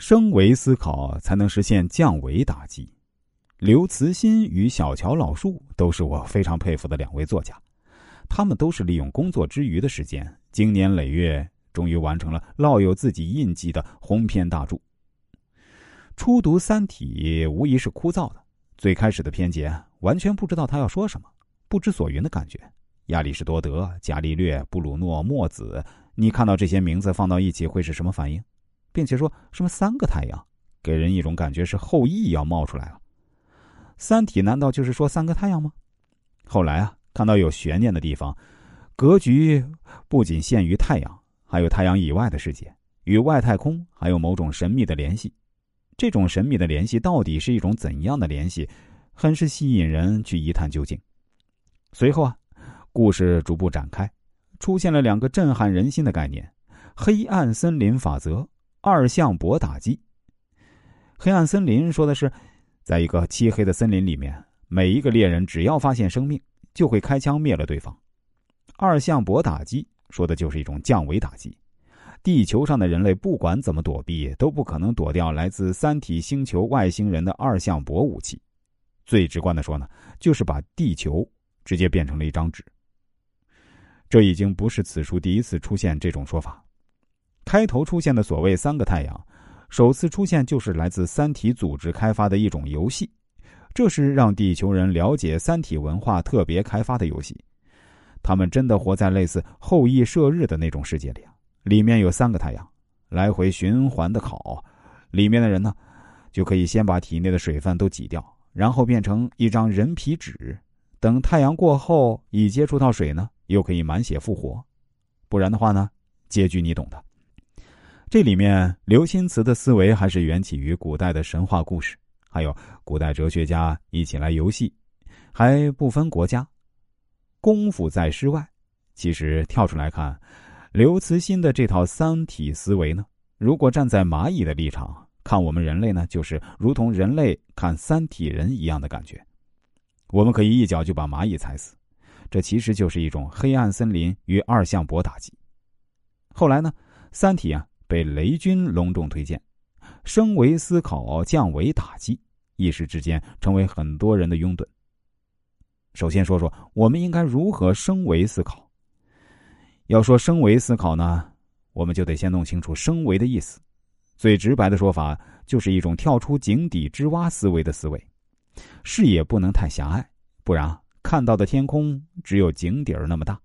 升维思考才能实现降维打击。刘慈欣与小乔老树都是我非常佩服的两位作家，他们都是利用工作之余的时间，经年累月，终于完成了烙有自己印记的鸿篇大著。初读《三体》无疑是枯燥的，最开始的篇节完全不知道他要说什么，不知所云的感觉。亚里士多德、伽利略、布鲁诺、墨子，你看到这些名字放到一起会是什么反应？并且说什么三个太阳，给人一种感觉是后羿要冒出来了。三体难道就是说三个太阳吗？后来啊，看到有悬念的地方，格局不仅限于太阳，还有太阳以外的世界，与外太空还有某种神秘的联系。这种神秘的联系到底是一种怎样的联系，很是吸引人去一探究竟。随后啊，故事逐步展开，出现了两个震撼人心的概念：黑暗森林法则、二向箔打击。黑暗森林说的是。在一个漆黑的森林里面，每一个猎人只要发现生命，就会开枪灭了对方。二向箔打击说的就是一种降维打击。地球上的人类不管怎么躲避，都不可能躲掉来自三体星球外星人的二向箔武器。最直观的说呢，就是把地球直接变成了一张纸。这已经不是此书第一次出现这种说法。开头出现的所谓三个太阳。首次出现就是来自三体组织开发的一种游戏，这是让地球人了解三体文化特别开发的游戏。他们真的活在类似后羿射日的那种世界里啊，里面有三个太阳，来回循环的烤。里面的人呢，就可以先把体内的水分都挤掉，然后变成一张人皮纸。等太阳过后，一接触到水呢，又可以满血复活。不然的话呢，结局你懂的。这里面，刘心慈的思维还是缘起于古代的神话故事，还有古代哲学家一起来游戏，还不分国家，功夫在诗外。其实跳出来看，刘慈欣的这套三体思维呢，如果站在蚂蚁的立场看我们人类呢，就是如同人类看三体人一样的感觉。我们可以一脚就把蚂蚁踩死，这其实就是一种黑暗森林与二向箔打击。后来呢，三体啊。被雷军隆重推荐，升维思考，降维打击，一时之间成为很多人的拥趸。首先说说我们应该如何升维思考。要说升维思考呢，我们就得先弄清楚升维的意思。最直白的说法，就是一种跳出井底之蛙思维的思维，视野不能太狭隘，不然看到的天空只有井底儿那么大。